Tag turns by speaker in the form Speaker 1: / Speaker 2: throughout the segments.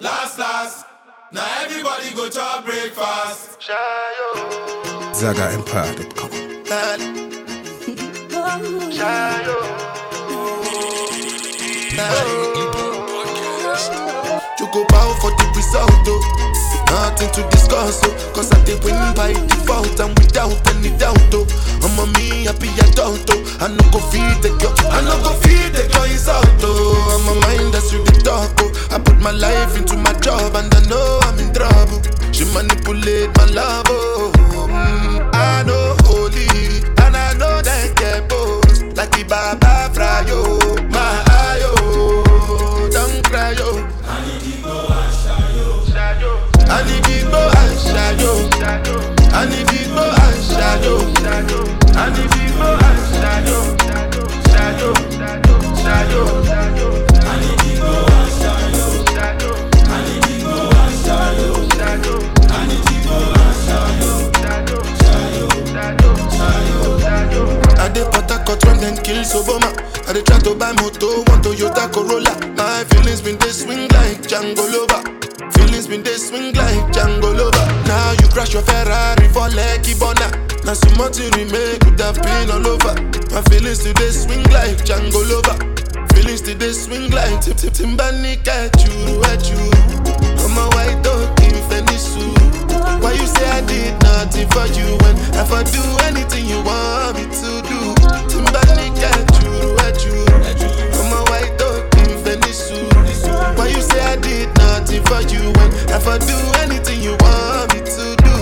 Speaker 1: last, last. Now everybody go to breakfast.
Speaker 2: ZagaEmpire.com.
Speaker 3: You go bow for the result, oh. Nothing to discuss, oh. Cause I did win by default and without any doubt, oh. I'm a me happy adult, oh. I no go feed the girl, I no go feed the girl is out, oh. I'm a mind that's really dark, oh. I put my life into my job and I know I'm in trouble. She manipulate my love, oh. Mm, I know holy and I know that get both. Like the Baba Frayo, my I need to go and shayo. Shayo, shayo, shayo. I need to go and shayo. I need to go and shayo. I need to go and shayo. I dey Port Harcourt when dem kill Soboma. I dey try to buy moto, one Toyota Corolla. My feelings been dey swing like Django Lover. Feelings been they swing like Django Lover. Now you crash your Ferrari for Lekki Bona. Now so much you remake could have been all over. My feelings today swing like Django Lover. Feelings today swing like Tip Tip Timbani at you, at you. I'm a white dog in Fenisu. Why you say I did nothing for you when if I do anything you want me to do? Timbani at you, at you. I'm a did for you when if I do anything you want me to do?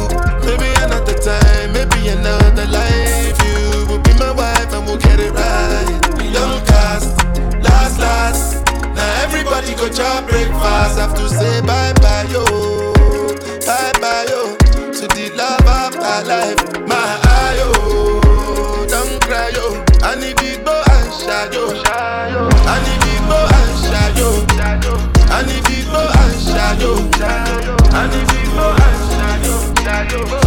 Speaker 3: Maybe another time, maybe another life. You will be my wife and we'll get it right. Young cast, last, last. Now everybody go chop breakfast. Have to say bye bye, yo. And shadow. I need to go and. I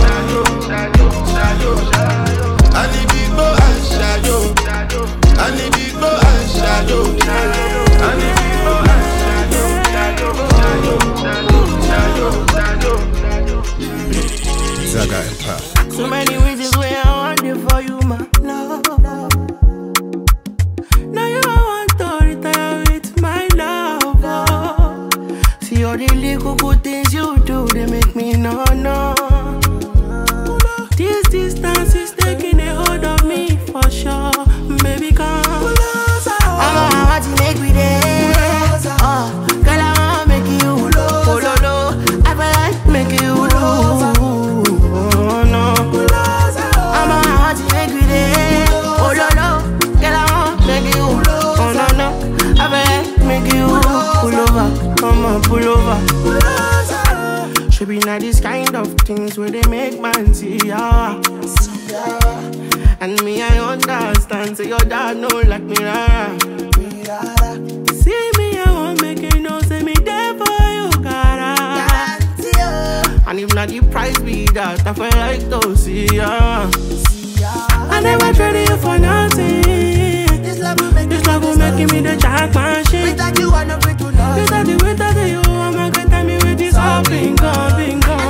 Speaker 4: will
Speaker 5: me the jackpot shit.
Speaker 4: Without you, I know free to love.
Speaker 5: Without the without you, I'm a good time with this all.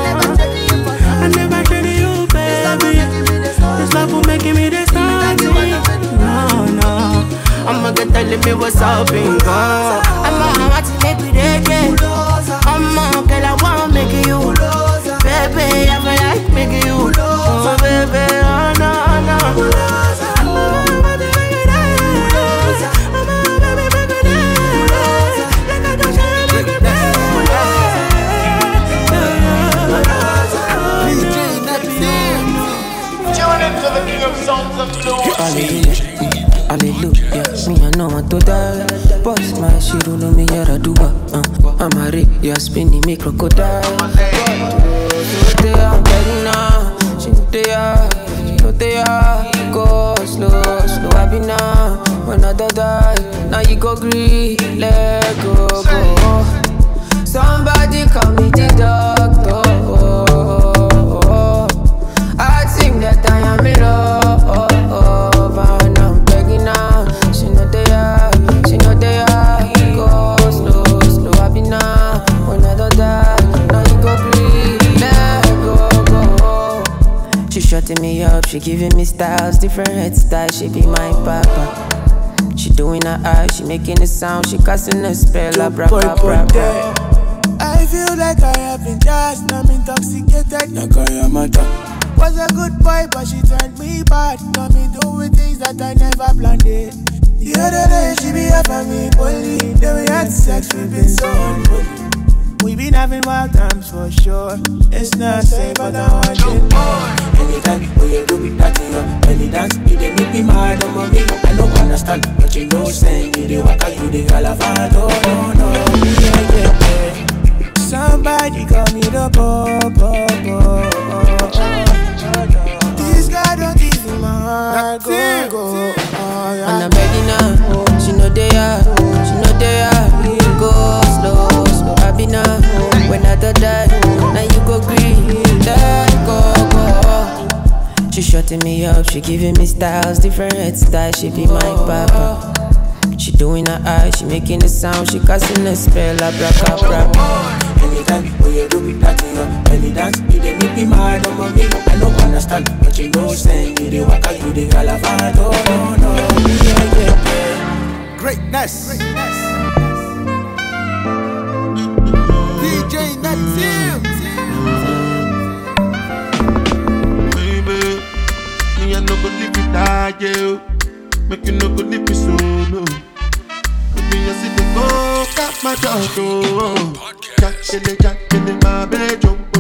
Speaker 4: Never traded you for
Speaker 5: I never traded you,
Speaker 4: This love will
Speaker 5: baby. This love will make me the
Speaker 4: Without you, I know free to
Speaker 5: No, no. I'ma get telling me what's up, bingo. I'ma
Speaker 6: Hallelujah. Me I know want to die. Boss my shit, don't me yara do uh. I'm a rip, yeah, spinning me crocodile. Today I'm ready now. She there, she know. Go slow, slow, I now. When I die, die, now you go green, let go, go. Somebody call me the doctor. Giving me styles, different hairstyles. She be my papa. She doing her eyes, she making a sound, she casting a spell, abracadabra.
Speaker 7: I feel like I have been just, I'm intoxicated. Nakayamata. Was a good boy, but she turned me bad. Got me doing things that I never planned it. The other day, she be up on me, bully. Then we had sex, we been so unholy. We been having wild times for sure. It's not safe, but I want it.
Speaker 8: Anytime when you do it, that you know, any dance, you dey make me mad, I'm a me. I don't understand, but you know, saying you dey waka, you dey galavant, oh no, no, yeah, yeah, yeah.
Speaker 7: Somebody call me the popo. Oh. This guy don't even my heart go go. Oh, yeah.
Speaker 6: And I'm begging her, she know they are, she know they are. She shutting me up, she giving me styles, different hairstyles. She be my papa. She doing her eyes, she making a sound, she casting a spell, abracadabra.
Speaker 8: Anytime when you do it, that you know, any dance, you dey make me mad, I'm a me. I don't understand, but you know, saying you dey waka, you dey galavant, oh no, no, yeah, yeah, yeah.
Speaker 7: Greatness. DJ.
Speaker 3: Baby, go leave you die, yeah. Make you no go leave me solo. Me I see the go got my dog, oh. Jack it, Jack it, my baby, jump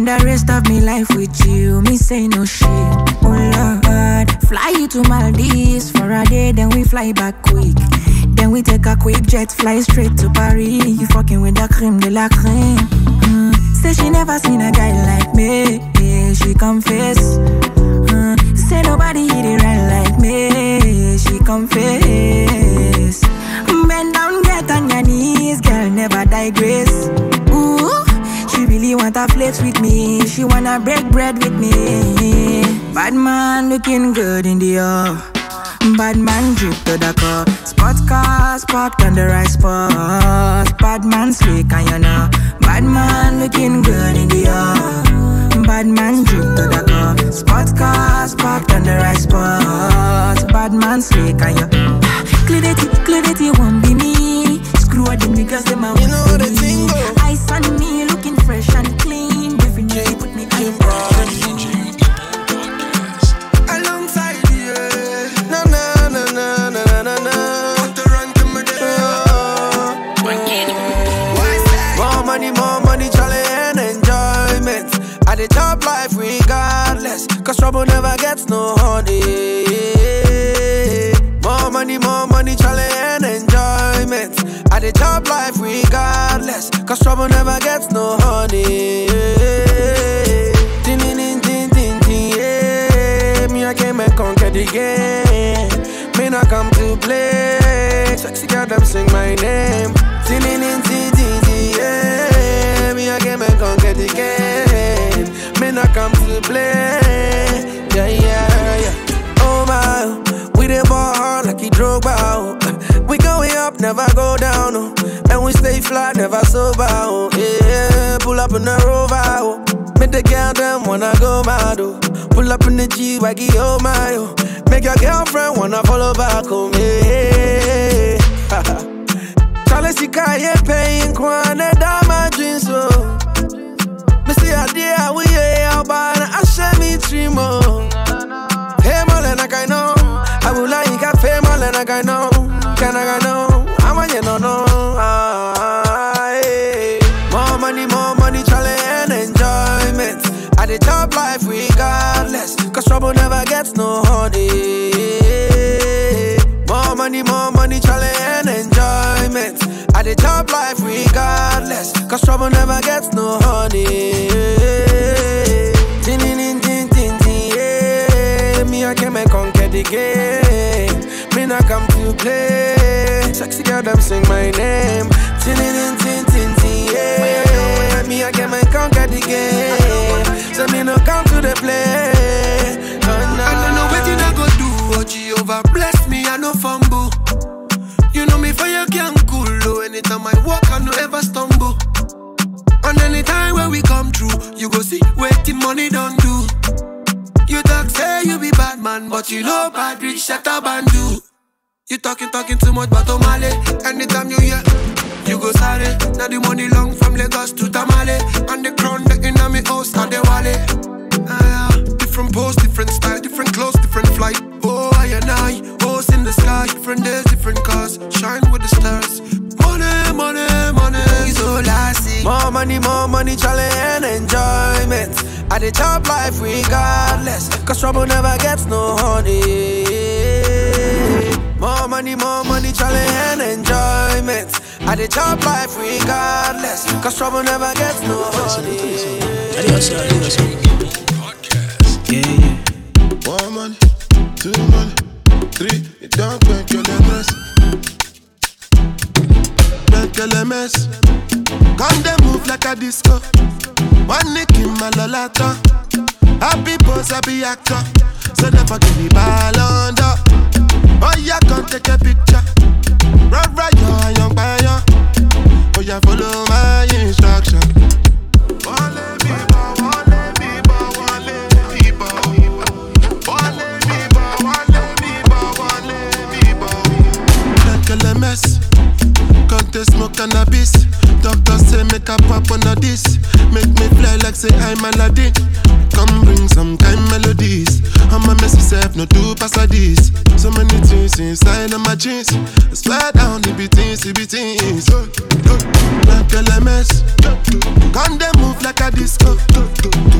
Speaker 9: spend the rest of me life with you. Me say no shit. Oh Lord, fly you to Maldives for a day, then we fly back quick. Then we take a quick jet, fly straight to Paris. You fucking with the creme de la creme. Mm. Say she never seen a guy like me. Yeah, she confess. Mm. Say nobody hit it right like me. She confess. Wanna flex with me. She wanna break bread with me. Bad man looking good in the air. Bad man drip to the car. Spot cars parked on the right spot. Bad man slick and you know. Bad man looking good in the air. Bad man drip to the car. Spot cars parked on the right spot. Bad man slick and you. Clarity, clarity won't be me. Screw all the niggas, them a
Speaker 7: You know the thing go.
Speaker 9: Ice on me, looking fresh and clean. Definitely put me on.
Speaker 7: Alongside you. Na na na na na na na. Want to run to me More money, more money, Charlie, and enjoyment. At the top life, regardless. Cause trouble never gets no honey. More money, more money, Charlie, and enjoyment. At the top life, regardless. Cause trouble never gets no honey. Tin, tin, tin, tin, tin, tin, yeah. Me, I came and conquered the game. Me, no Sexy girl, them sing my name. Tinning in TTT, yeah. Me, I came and conquer the game. Me, not come to play. Yeah, yeah, yeah. Oh my, we the ball hard like he drove out. We going up, never go down. Oh. And we stay fly, never sober. Oh. Yeah, pull up in the rover. Oh. Make the girl them wanna go mad. Oh. Pull up in the G Waggy, oh my. Oh. Make your girlfriend wanna follow back home. Yeah. Charlie Sikaye paying kwana dama jeans. Oh. Me see a dear we yeah, but I share me dream. Oh. Hey, Molena, I can know. I will like a pay Molena, I can know. Can I the top life, regardless. Cause trouble never gets no honey. More money, more money, Charlie, and enjoyment. At the top life, regardless. Cause trouble never gets no honey. Tin, tin, tin, tin, tin, yeah. Me, I came and conquer the game. Me, not come to play. Sexy girl, them sing my name. Tin, tin, tin, tin. Me, I came and conquer the game. So me, no come to the play. No, no.
Speaker 10: I don't know what you go do. Oh, Jehovah bless me, I no fumble. You know me fire can cool. Oh, anytime I walk, I no ever stumble. And anytime when we come through, you go see what the money don't do. You talk say you be bad man, but you know bad rich shut up and do. You talking talking too much about Omale. Oh, anytime you hear, you go sorry. Now the money long from Lagos to Tamale, and the crown the me house and the wallet. Ah, yeah. Different pose, different style, different clothes, different flight. Oh, I and I, hoes in the sky, different days, different cars, shine with the stars. Money, money, money is all I see.
Speaker 7: More money, more money, Charlie, and enjoyment. At the top life, regardless. Cause trouble never gets no honey. More money, more money, Charlie, and enjoyment. At the top life, regardless. Cause trouble never gets no honey.
Speaker 4: Adios, adios.
Speaker 11: Yeah, yeah.
Speaker 3: One money, two money, three. It don't make your lemons. Make your lemons. Come they move like a disco. One nick in my lolata. Happy pose, happy actor. So never give me ball under. Oh yeah, come take a picture. Right, yo, young fire. Oh yeah, follow my instruction. Wale biba, wale biba, wale biba. Wale biba, wale biba, wale biba. Like a mess. Can't they smoke cannabis? Doctor say make a pop a this. Make me fly like say I'm Aladdin. Come bring some kind melodies. I'm a messy self, no do pass this. So many things inside of my jeans. I swear down the beatings, the beatings. Oh, oh, like a mess. Can they move like a disco?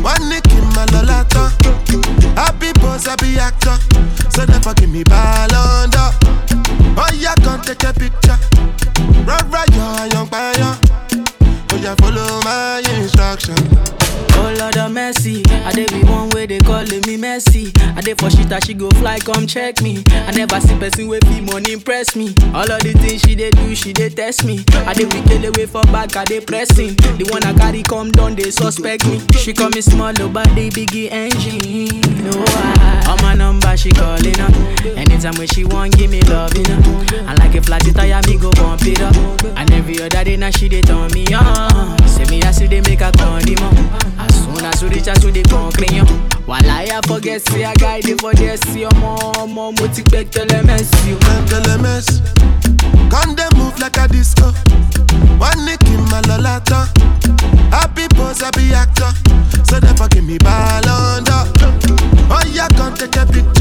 Speaker 3: One nick in my lolata. Happy pose, happy actor. So never give me ball under. Oh yeah, come take a picture. Right, right, yo, young. Oh yeah, follow my instruction.
Speaker 12: Oh Lord of mercy, I dey be one way they calling me messy. I dey for shit that she go fly, come check me. I never see person with fee money impress me. All of the things she dey do, she dey test me. I dey wicked away for back, I dey pressing. The one I carry come down, they suspect me. She call me small, oh, but the biggie engine. No, I, on my number she calling up. Anytime when she want, give me love, you know. I like a flat tire, me go bump it up. And every other day now she dey turn me on. Say me I see they make a condiment. As soon as we reach out to the concrete, while I forget, say I guide it for this, see your mom, mom, expect, tell them, you.
Speaker 3: LMS. Can they move like a disco? One nick in my lolata. Happy pose, happy actor. So never give me ball under. Oh yeah, come take a picture.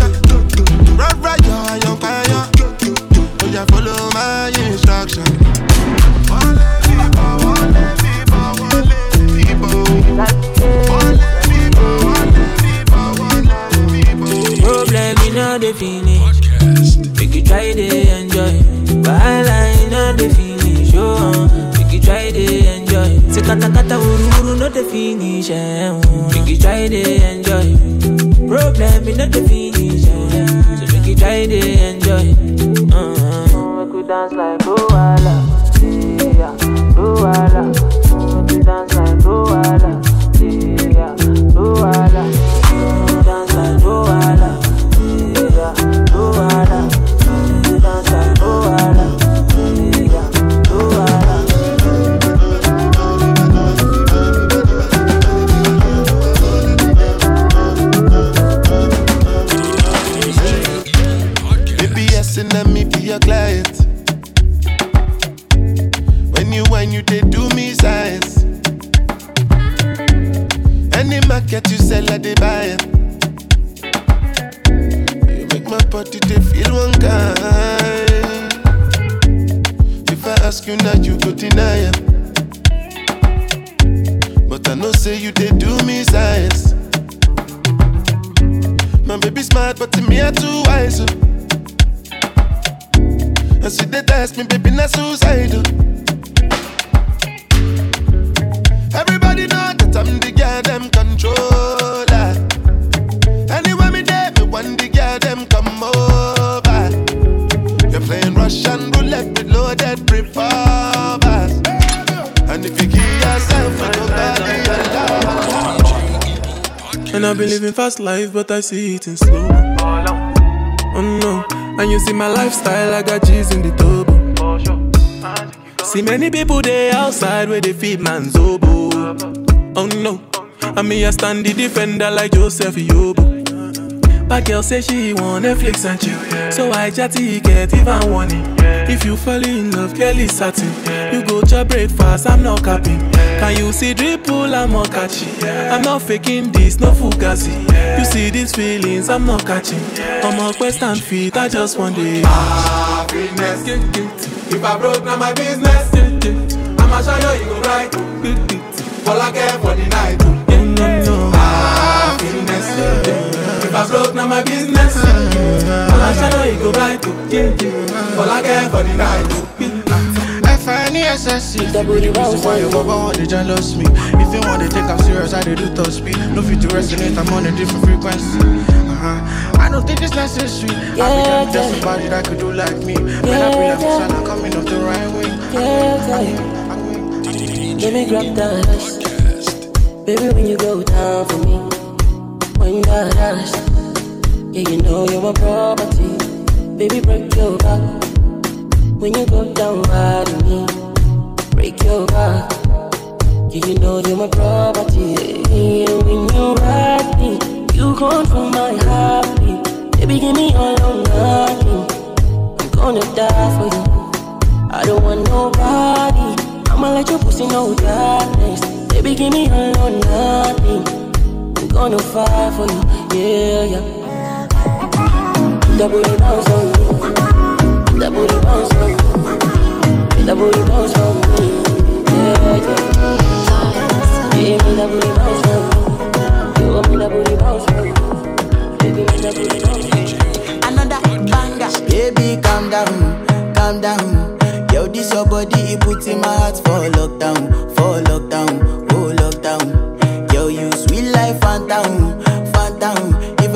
Speaker 3: My body they feel one kind. If I ask you now, you go deny it. But I know say you they do me science. My baby smart, but to me I too wise. oh. And she they test me, baby, not suicidal. Everybody know that I'm the girl them controller. Russian roulette with loaded revolvers. And if you give yourself nobody alone.
Speaker 13: And I've been living fast life, but I see it in slow. Oh no, and you see my lifestyle, I got G's in the turbo. See many people there outside where they feed man's oboe. Oh no, and me I stand the defender like Joseph Yobo. But girl say she want Netflix and chill, so I chatty get even warning. If you fall in love, girl is satin. You go to breakfast, I'm not capping. Can you see dripple, I'm not catching. I'm not faking this, no fugazi. You see these feelings, I'm not catching. I'm a quest and feet, I just want it.
Speaker 14: Happiness. If I broke, now my business. I'ma show you, you go right. All I care for the night. Happiness. If I broke, now my business. I'ma show you, you go right. All I care for the night.
Speaker 10: F-I-N-E-S-S-E That's why you over want to jealous me. If you want to take I'm serious, I dey do top speed. No fit to resonate, I'm on a different frequency. Uh-huh. I don't think it's necessary. I be trying just somebody that could do like me. When I feel like I'm I'm coming off the right way.
Speaker 15: Yeah, yeah. Let me grab that. Ass. Baby, when you go down for me, when you got ass, yeah, you know you're my property. Baby, break your back. When you go down hard on me, break your back. Yeah, you know you're my property. Yeah, when you ride me, you control my heartbeat. Baby, give me all or nothing. I'm gonna die for you. I don't want nobody. I'ma let your pussy know darkness. Baby, give me all or nothing. I'm gonna fight for you, yeah, yeah. That booty bounce on me. That booty bounce on me. That booty bounce on me, yeah, yeah. Give me that booty bounce on me. You want me that booty bounce on me. Baby, me that booty bounce on me.
Speaker 4: another banger. Baby, calm down, calm down. Yo, this your body, it puts in my heart for lockdown, for lockdown, lockdown.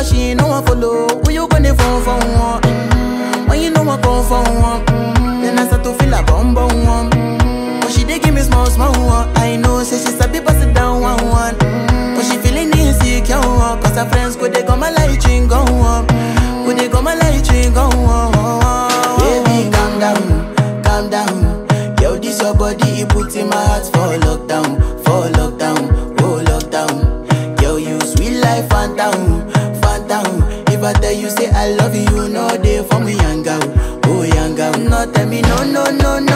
Speaker 4: girl, she ain't no one follow. Who you gonna phone for one? Mm-hmm. When you know I come for one, mm-hmm. then I start to feel a bum bum one. Mm-hmm. But she dey give me small small one. I know, say she sabi pass it down one one. Mm-hmm. She feeling insecure, cause her friends go they come my light ring go on, go they come my light ring go on. Baby, calm down, calm down. Yo, this your body, it puts in my heart for lockdown, for lockdown, I tell you say I love you, you know they for me, young girl, oh young girl. No, tell me no, no, no, no,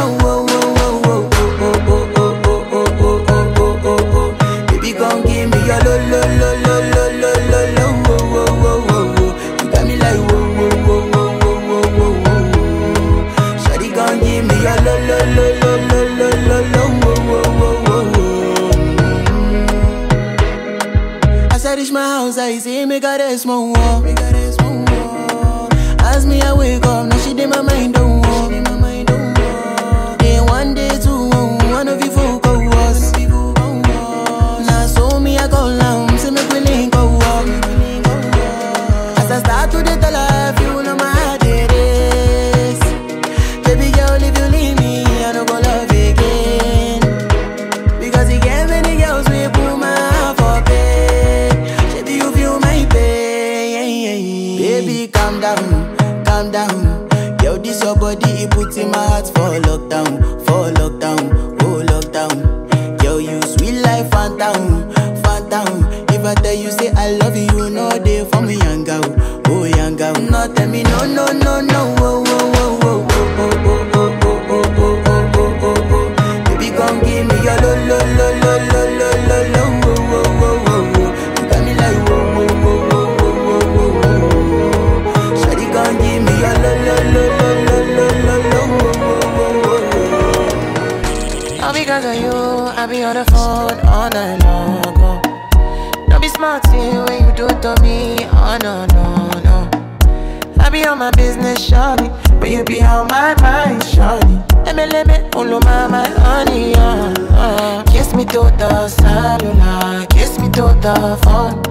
Speaker 5: the cellular, kiss me through the phone.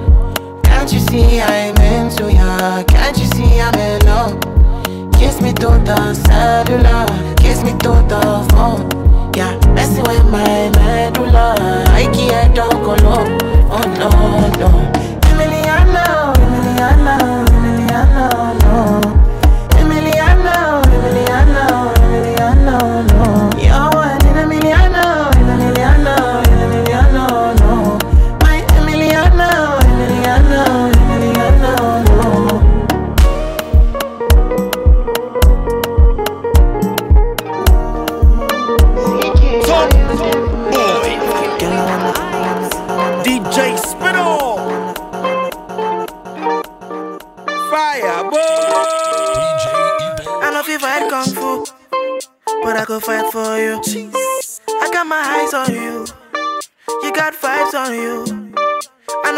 Speaker 5: Can't you see I'm into ya? Can't you see I'm in love? Kiss me through the cellular, kiss me through the phone. Yeah, messing with my medulla, I can't talk alone. Oh no, no.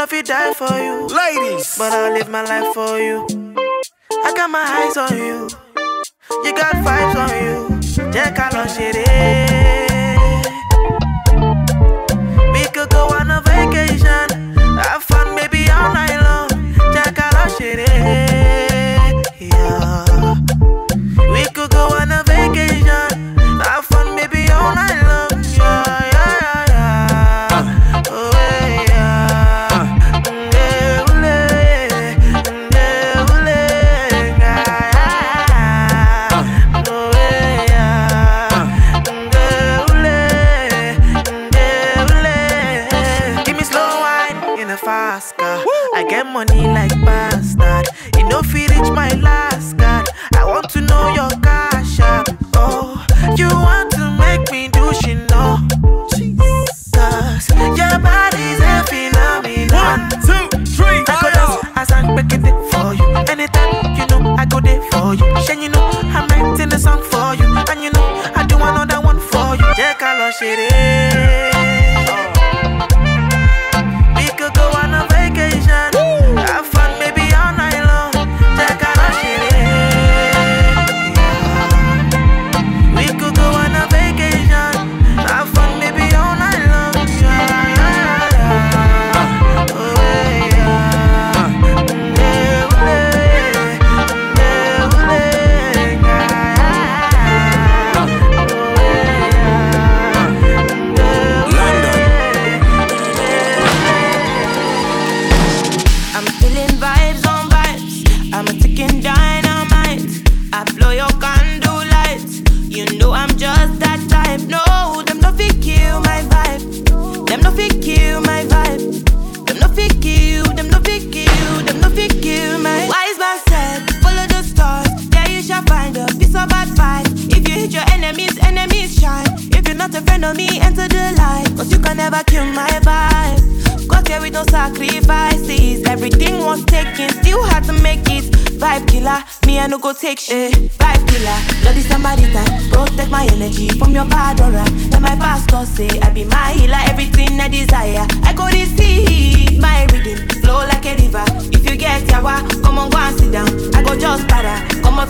Speaker 5: I die for you.
Speaker 16: Ladies.
Speaker 5: But I'll live my life for you. I got my eyes on you. You got vibes on you. Yeah, call on shit.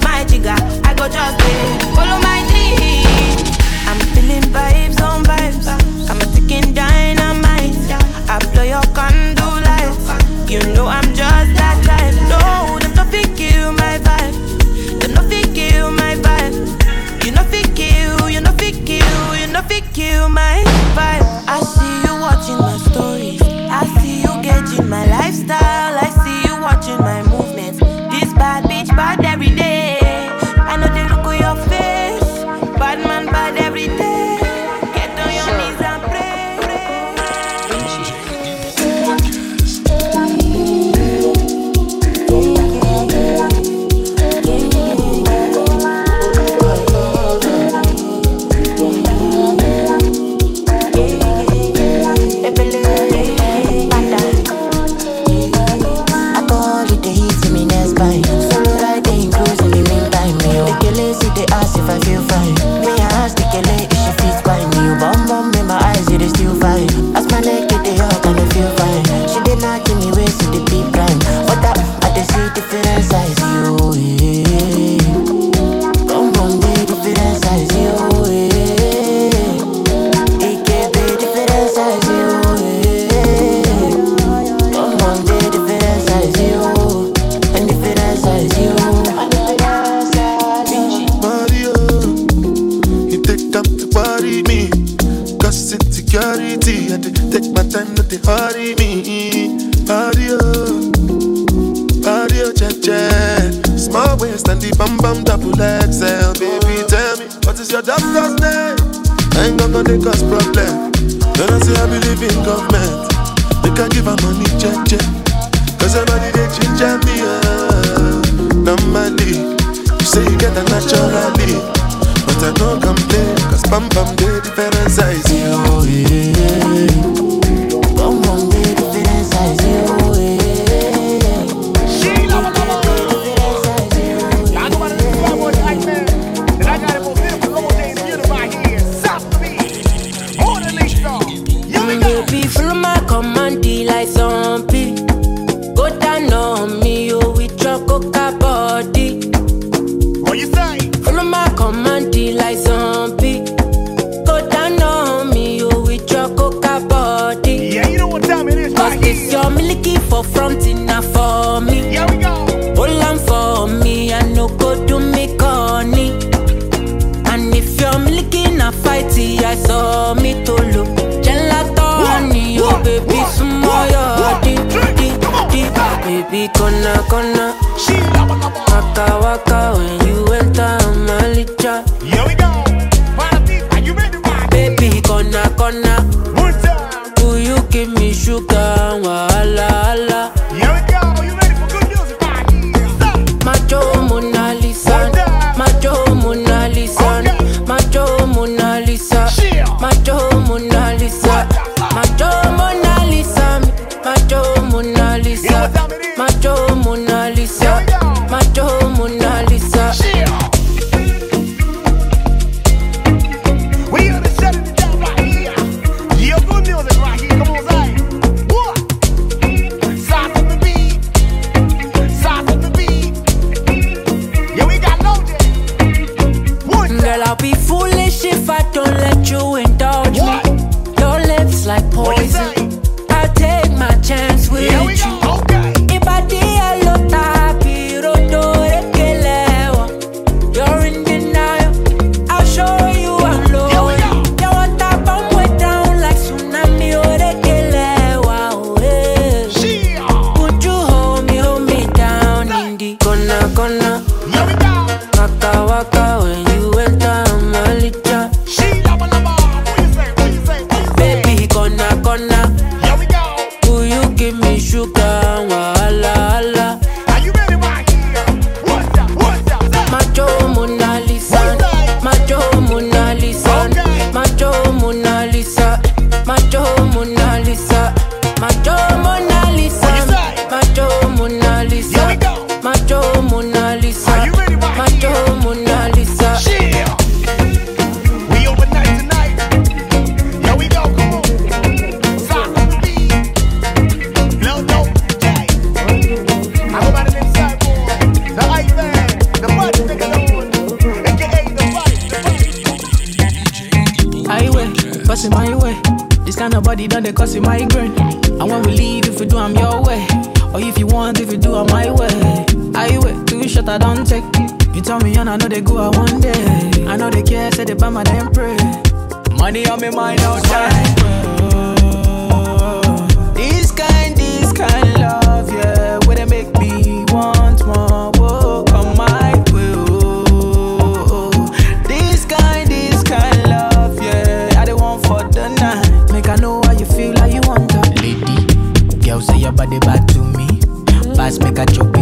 Speaker 5: my jigger. I go just wait. Follow
Speaker 17: me.
Speaker 18: for fronting now for me. Hold on for me, I no go do me corny. And if you're licking a fighty, I saw me to look. Gelato oh baby, some more your di di di. Baby, gonna gonna. Waka waka when you enter my licha.
Speaker 16: Here we go. Are you ready?
Speaker 18: Baby, gonna gonna give me sugar and wahala. Ala.
Speaker 16: Here we go, you ready for good music?
Speaker 18: Macho Mona Lisa, Macho Mona Lisa, Macho Mona Lisa, Macho.
Speaker 12: body done, they cause you migraine. And when we leave, if you do, I'm your way. Or if you want, if you do, I'm my way. I wait too short, I don't take you. You tell me, and I know they go out one day. I know they care, say they buy my damn pray. Money on me mind all time. This kind,
Speaker 11: this kind love, yeah, where they make me want more. 没感觉。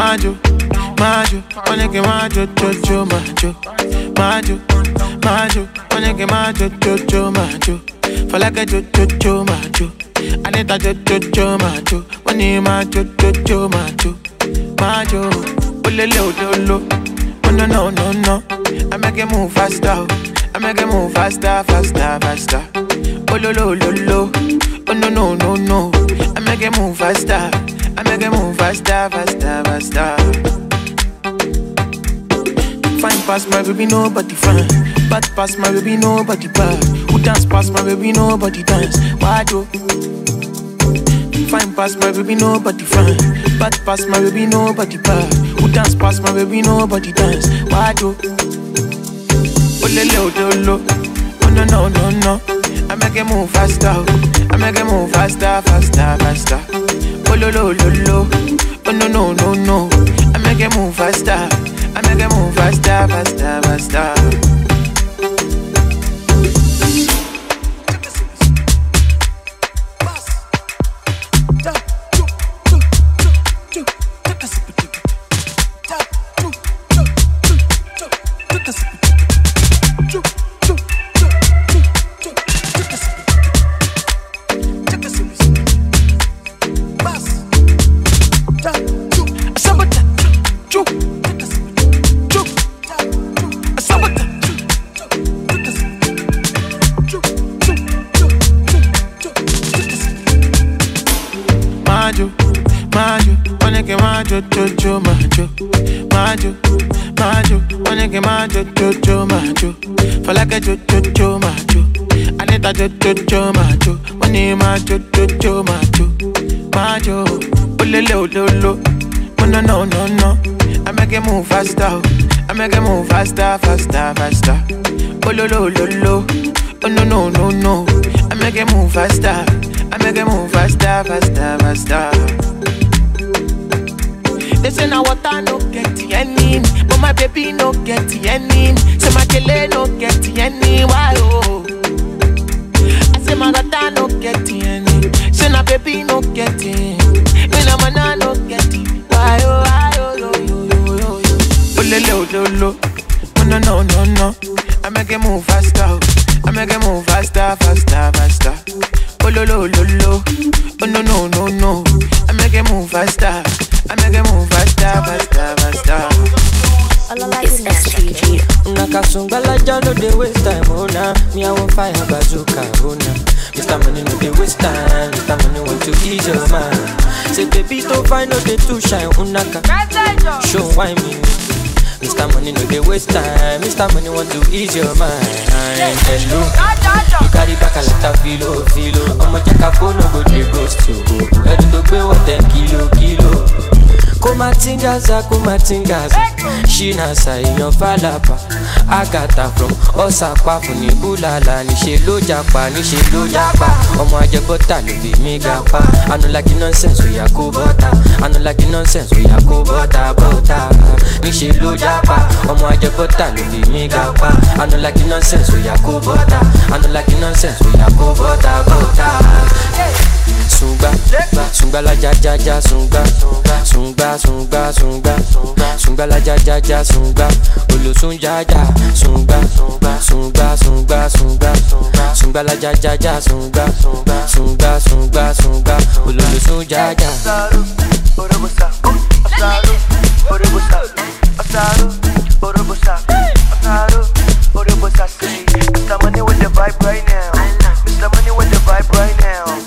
Speaker 19: Majo, majo, onye que majo, jojo, majo, majo, majo, onye que majo, jojo, majo, falake jojo, majo, anita jojo, majo, money majo, jojo, majo, majo, olele ololo, oh no no no no, I make it move faster. I make it move faster, faster, faster, ololo ololo, oh no no no no, I make it move faster. I make it move faster, faster, faster. Fine past my baby, nobody fine. Bad past my baby, nobody bad. Who dance past my baby, nobody dance. Why oh. do? Fine past my baby, nobody fine. Bad past my baby, nobody bad. Who dance past my baby, nobody dance. Why oh. do? Olele odolo, oh no no no no. I make it move faster, oh. I make it move faster, faster, faster. Oh lo lo lo lo, oh no no no no. I make it move faster, I make it move faster, faster, faster. Water no get any, say my baby no get any. Me na mana no get it, why oh, why oh, yo yo yo yo yo. Olele ololo, oh no no no no. I make it move faster, oh. I make it move faster, faster, faster. Oh lo lo lo
Speaker 11: Say find no dey too shine, unaka. Show why me. Mr. Money no dey waste time, Mr. Money want to ease your mind. Hello, you carry back a lot of filo, filo. Ọmọ jẹ́ka fóònù go dey ghost you. Ẹni tó gbé wọ́n ten kilo, kilo. Kó má tí ń gaza, kó má tí ń gaza. Ṣínà ṣàìyàn fàlàpà. Agatha from ọ̀sàpá fún ní búlàlà. Níṣe ló japa, níṣe ló japa. Ọmọ ajẹbọ́tà ló fi mí ga pa. Anulagi nonsense oya kó bọ́tà. Anulagi nonsense oya kó bọ́tà bọ́tà. Níṣe ló japa. Ọmọ ajẹbọ́tà ló fi mí ga pa. Anulagi nonsense oya kó bọ́tà. Anulagi nonsense oya kó bọ́tà bọ́tà. Sungba, sungba la ja ja ja sungba, sungba sungba sungba, sungba la ja ja ja sungba, olosun ja ja sungba, sungba sungba sungba, Sungba la ja ja ja sungba Sungba sungba sungba Ololo sun ja ja
Speaker 20: Mr. Money with the vibe right now. Mr. Money with the vibe right now.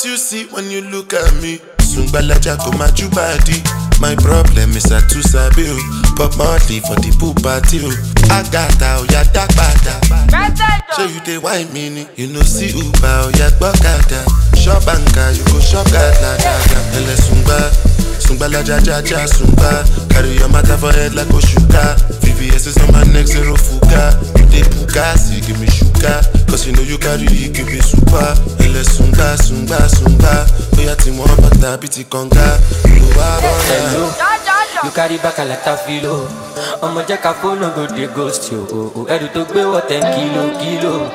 Speaker 3: What you see when you look at me. Sungbalaja go my body. My problem is I too sabi o. Pop Marley for the pool party oh. o. Agata oya oh, dagbada. Show you the wine mini. You know see Uber oh, oya gbọ́kada. Shop anka you go shop gada gada. Ẹlẹ sungba. Sungbalaja ja ja sungba. Carry your matter for head like Oshuka. VVS is on my neck zero fuga. You dey puka, see give me sugar. Cause you know you carry it, give me super. Ẹlẹ sungba sungba sungba. Oya ti mọ bàtà bíi ti kànga. Olùwà bọ̀dà.
Speaker 11: Hello. You carry back a lot of filo. Ọmọ jẹ́ ká fóònù go dey ghost yo Ẹrù tó gbé wọ̀ ten kilo kilo.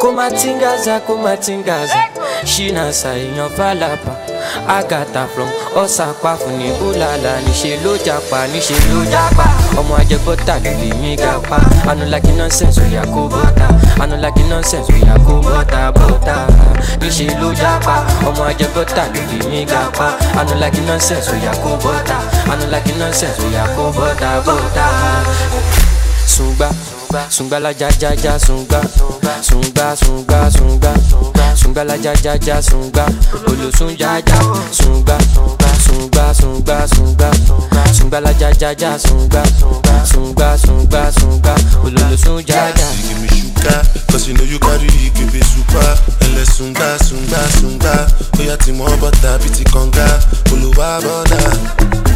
Speaker 11: Kó má tingaza kó má tingaza Ṣínà ṣàìyàn fàlàpà Agatha from ọ̀sàpá fún ní búlàlà Níṣe ló japa níṣe ló japa Ọmọ ajẹbọ́tà ló lè mí ga pa. Anulaki nonsense oya kó bọ́tà Anulaki nonsense oya kó bọ́tà bọ́tà. Níṣe ló japa Ọmọ ajẹbọ́tà ló lè mí ga pa. Anulaki nonsense oya kó bọ́tà Anulaki nonsense oya kó bọ́tà. Bọ́tà Sungba Sungba la ja ja ja sungba Sungba sungba sungba Sungba la ja ja ja sungba Olosun ja ja sungba Sungba sungba sungba Sungba la ja ja ja sungba Sungba sungba sungba Ololosun ja ja
Speaker 3: Give me sugar, cause you know you carry it, give me super. Ẹlẹ sungba sungba sungba. Oya ti mọ bọ́tà bíi ti kànga. Olùwà bọ̀dà.